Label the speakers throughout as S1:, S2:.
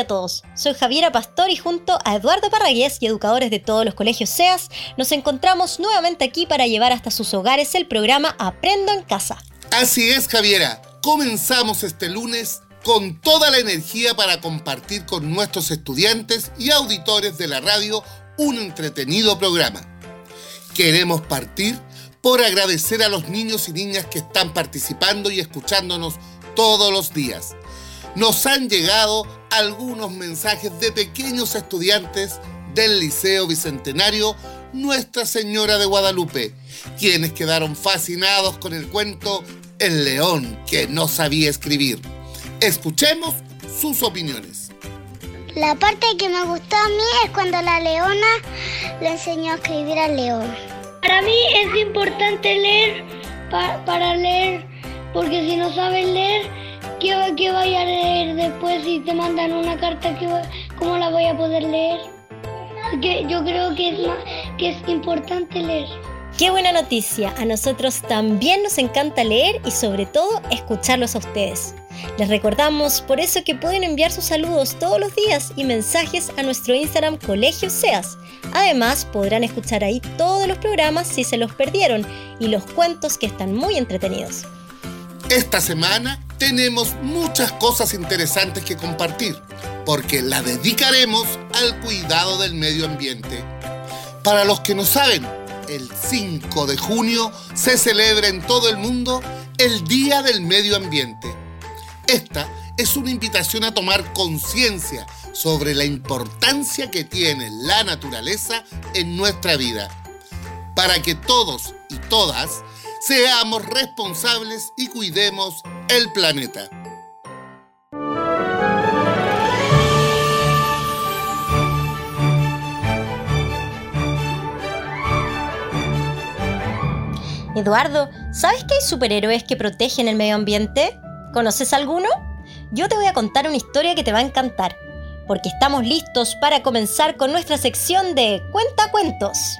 S1: a todos. Soy Javiera Pastor y junto a Eduardo Parragués y educadores de todos los colegios SEAS, nos encontramos nuevamente aquí para llevar hasta sus hogares el programa Aprendo en Casa.
S2: Así es, Javiera. Comenzamos este lunes con toda la energía para compartir con nuestros estudiantes y auditores de la radio un entretenido programa. Queremos partir por agradecer a los niños y niñas que están participando y escuchándonos todos los días. Nos han llegado algunos mensajes de pequeños estudiantes del Liceo Bicentenario Nuestra Señora de Guadalupe, quienes quedaron fascinados con el cuento El león que no sabía escribir. Escuchemos sus opiniones.
S3: La parte que me gustó a mí es cuando la leona le enseñó a escribir al león.
S4: Para mí es importante leer para leer, porque si no sabes leer, ¿qué, ¿qué vaya a leer después si te mandan una carta? ¿Cómo la voy a poder leer? Que yo creo que es, que es importante leer.
S1: Qué buena noticia, a nosotros también nos encanta leer y sobre todo escucharlos a ustedes. Les recordamos por eso que pueden enviar sus saludos todos los días y mensajes a nuestro Instagram Colegio Seas. Además, podrán escuchar ahí todos los programas si se los perdieron y los cuentos que están muy entretenidos.
S2: Esta semana tenemos muchas cosas interesantes que compartir, porque la dedicaremos al cuidado del medio ambiente. Para los que no saben, el 5 de junio se celebra en todo el mundo el Día del Medio Ambiente. Esta es una invitación a tomar conciencia sobre la importancia que tiene la naturaleza en nuestra vida, para que todos y todas seamos responsables y cuidemos el planeta.
S1: Eduardo, ¿sabes que hay superhéroes que protegen el medio ambiente? ¿Conoces alguno? Yo te voy a contar una historia que te va a encantar, porque estamos listos para comenzar con nuestra sección de Cuenta Cuentos.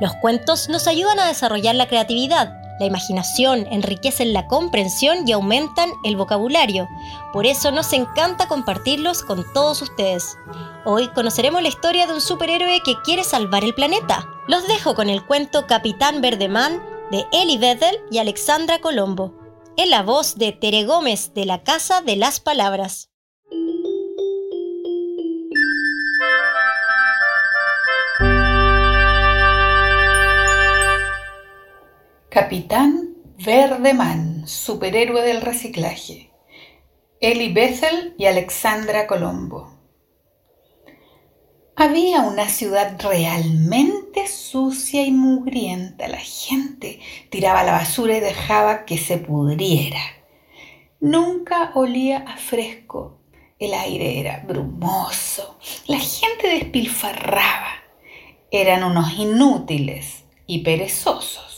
S1: Los cuentos nos ayudan a desarrollar la creatividad, la imaginación, enriquecen la comprensión y aumentan el vocabulario. Por eso nos encanta compartirlos con todos ustedes. Hoy conoceremos la historia de un superhéroe que quiere salvar el planeta. Los dejo con el cuento Capitán Verdeman de Eli Bethel y Alexandra Colombo, en la voz de Tere Gómez de la Casa de las Palabras.
S5: Capitán Verdeman, superhéroe del reciclaje. Eli Bethel y Alexandra Colombo. Había una ciudad realmente sucia y mugrienta. La gente tiraba la basura y dejaba que se pudriera. Nunca olía a fresco. El aire era brumoso. La gente despilfarraba. Eran unos inútiles y perezosos.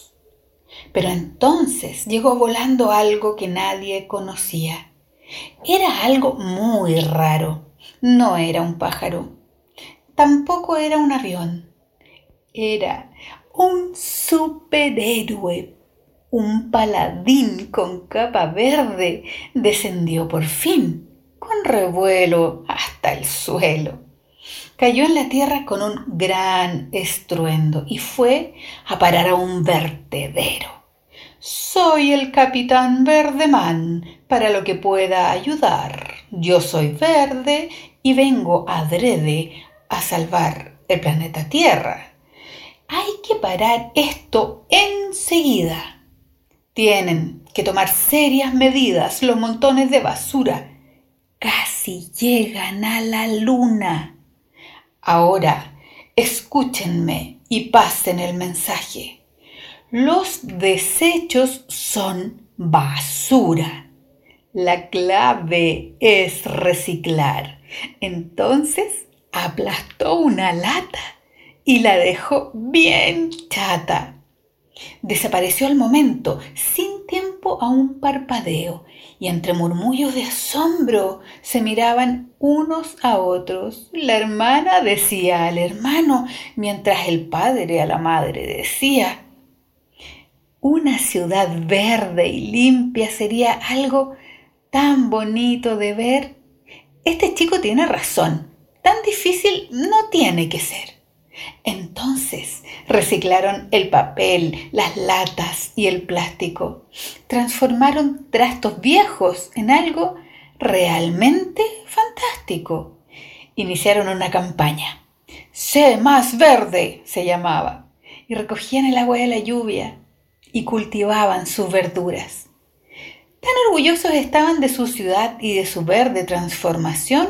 S5: Pero entonces llegó volando algo que nadie conocía. Era algo muy raro. No era un pájaro. Tampoco era un avión. Era un superhéroe. Un paladín con capa verde descendió por fin, con revuelo hasta el suelo. Cayó en la tierra con un gran estruendo y fue a parar a un vertedero. Soy el capitán Verdeman para lo que pueda ayudar. Yo soy verde y vengo adrede a salvar el planeta Tierra. Hay que parar esto enseguida. Tienen que tomar serias medidas los montones de basura. Casi llegan a la luna. Ahora, escúchenme y pasen el mensaje. Los desechos son basura. La clave es reciclar. Entonces aplastó una lata y la dejó bien chata. Desapareció al momento, sin tiempo a un parpadeo, y entre murmullos de asombro se miraban unos a otros. La hermana decía al hermano, mientras el padre a la madre decía, una ciudad verde y limpia sería algo tan bonito de ver. este chico tiene razón. Tan difícil no tiene que ser. Entonces reciclaron el papel, las latas y el plástico. Transformaron trastos viejos en algo realmente fantástico. Iniciaron una campaña. Sé más verde se llamaba. Y recogían el agua de la lluvia y cultivaban sus verduras. Tan orgullosos estaban de su ciudad y de su verde transformación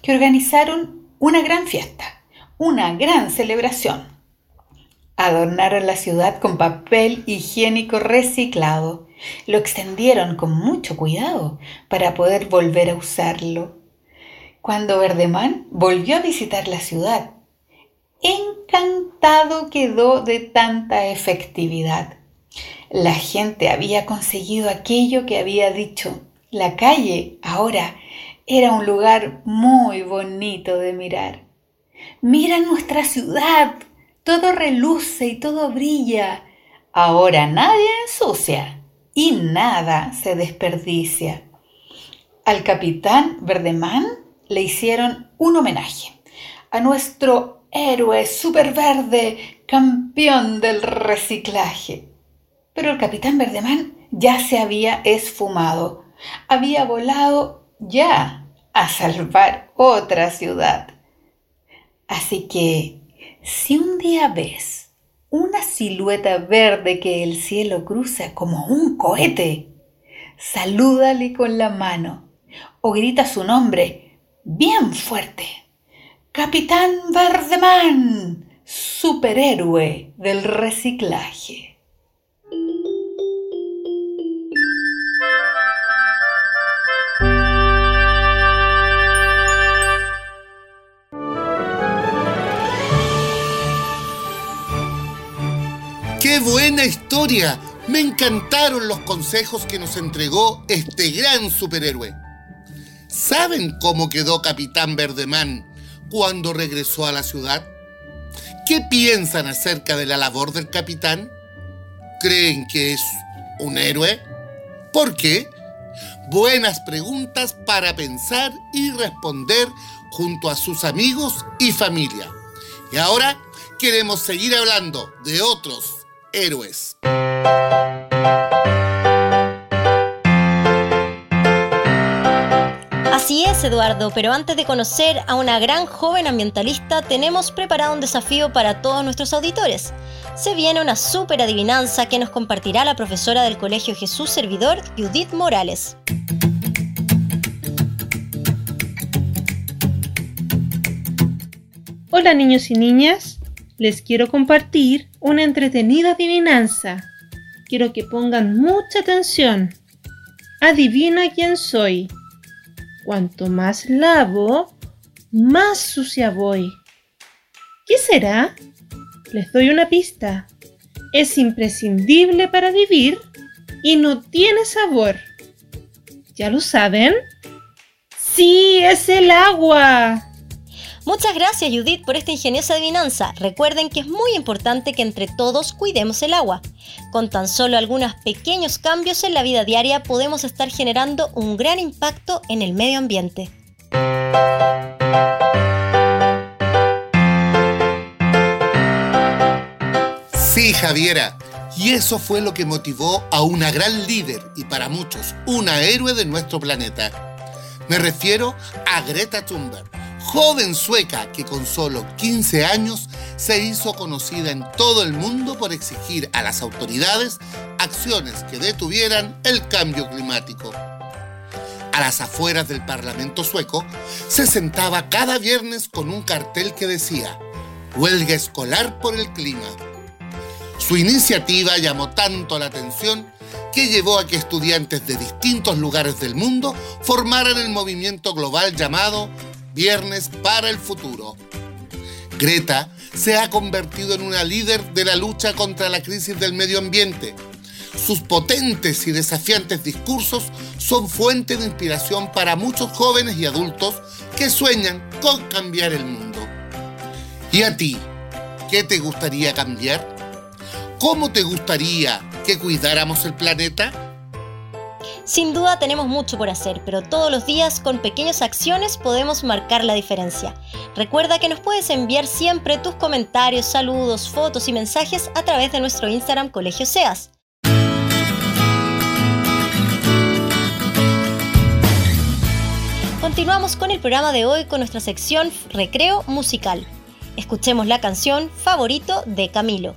S5: que organizaron una gran fiesta, una gran celebración. Adornaron la ciudad con papel higiénico reciclado. Lo extendieron con mucho cuidado para poder volver a usarlo. Cuando Verdeman volvió a visitar la ciudad, encantado quedó de tanta efectividad. La gente había conseguido aquello que había dicho. La calle ahora era un lugar muy bonito de mirar. Mira nuestra ciudad, todo reluce y todo brilla. Ahora nadie ensucia y nada se desperdicia. Al capitán Verdemán le hicieron un homenaje a nuestro héroe superverde, campeón del reciclaje. Pero el capitán Verdemán ya se había esfumado, había volado ya a salvar otra ciudad. Así que, si un día ves una silueta verde que el cielo cruza como un cohete, salúdale con la mano o grita su nombre bien fuerte. Capitán Verdemán, superhéroe del reciclaje.
S2: ¡Qué buena historia! Me encantaron los consejos que nos entregó este gran superhéroe. ¿Saben cómo quedó Capitán Verdemán cuando regresó a la ciudad? ¿Qué piensan acerca de la labor del capitán? ¿Creen que es un héroe? ¿Por qué? Buenas preguntas para pensar y responder junto a sus amigos y familia. Y ahora queremos seguir hablando de otros héroes.
S1: Así es, Eduardo, pero antes de conocer a una gran joven ambientalista, tenemos preparado un desafío para todos nuestros auditores. Se viene una super adivinanza que nos compartirá la profesora del Colegio Jesús Servidor, Judith Morales.
S6: Hola niños y niñas, les quiero compartir una entretenida adivinanza. Quiero que pongan mucha atención. Adivina quién soy. Cuanto más lavo, más sucia voy. ¿Qué será? Les doy una pista. Es imprescindible para vivir y no tiene sabor. ¿Ya lo saben? Sí, es el agua.
S1: Muchas gracias Judith por esta ingeniosa adivinanza. Recuerden que es muy importante que entre todos cuidemos el agua. Con tan solo algunos pequeños cambios en la vida diaria podemos estar generando un gran impacto en el medio ambiente.
S2: Sí, Javiera. Y eso fue lo que motivó a una gran líder y para muchos una héroe de nuestro planeta. Me refiero a Greta Thunberg joven sueca que con solo 15 años se hizo conocida en todo el mundo por exigir a las autoridades acciones que detuvieran el cambio climático. A las afueras del Parlamento sueco se sentaba cada viernes con un cartel que decía Huelga escolar por el clima. Su iniciativa llamó tanto la atención que llevó a que estudiantes de distintos lugares del mundo formaran el movimiento global llamado Viernes para el Futuro. Greta se ha convertido en una líder de la lucha contra la crisis del medio ambiente. Sus potentes y desafiantes discursos son fuente de inspiración para muchos jóvenes y adultos que sueñan con cambiar el mundo. ¿Y a ti? ¿Qué te gustaría cambiar? ¿Cómo te gustaría que cuidáramos el planeta?
S1: Sin duda tenemos mucho por hacer, pero todos los días con pequeñas acciones podemos marcar la diferencia. Recuerda que nos puedes enviar siempre tus comentarios, saludos, fotos y mensajes a través de nuestro Instagram Colegio SEAS. Continuamos con el programa de hoy con nuestra sección Recreo Musical. Escuchemos la canción Favorito de Camilo.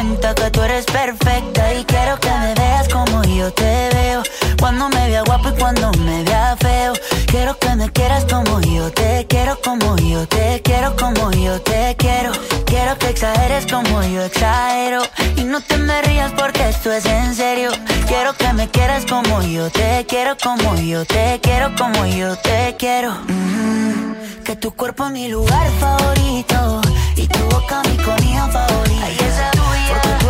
S7: cuenta que tú eres perfecta. Y quiero que me veas como yo te veo. Cuando me vea guapo y cuando me vea feo. Quiero que me quieras como yo te quiero, como yo te quiero, como yo te quiero. Quiero que exageres como yo exagero. No te me rías porque esto es en serio. Quiero que me quieras como yo te quiero, como yo te quiero, como yo te quiero. Mm, que tu cuerpo es mi lugar favorito. Y tu boca mi comida favorita. Ay, esa tuya. Porque tú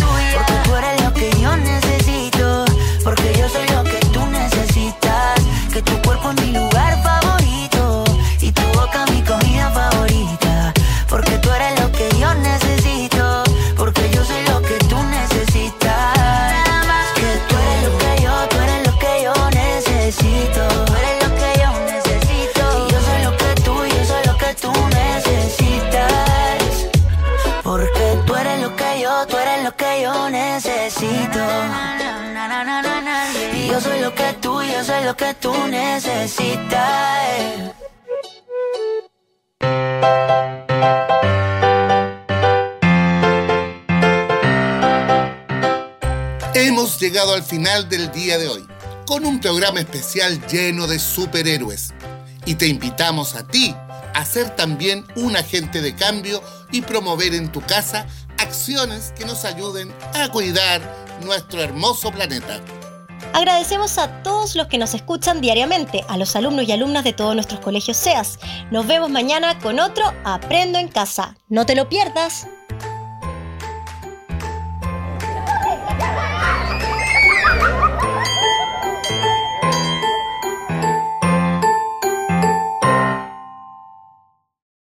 S7: yo necesito. Yo soy lo que tú, yo soy lo que tú necesitas.
S2: Hemos llegado al final del día de hoy, con un programa especial lleno de superhéroes. Y te invitamos a ti a ser también un agente de cambio y promover en tu casa acciones que nos ayuden a cuidar nuestro hermoso planeta.
S1: Agradecemos a todos los que nos escuchan diariamente, a los alumnos y alumnas de todos nuestros colegios SEAS. Nos vemos mañana con otro Aprendo en Casa. No te lo pierdas.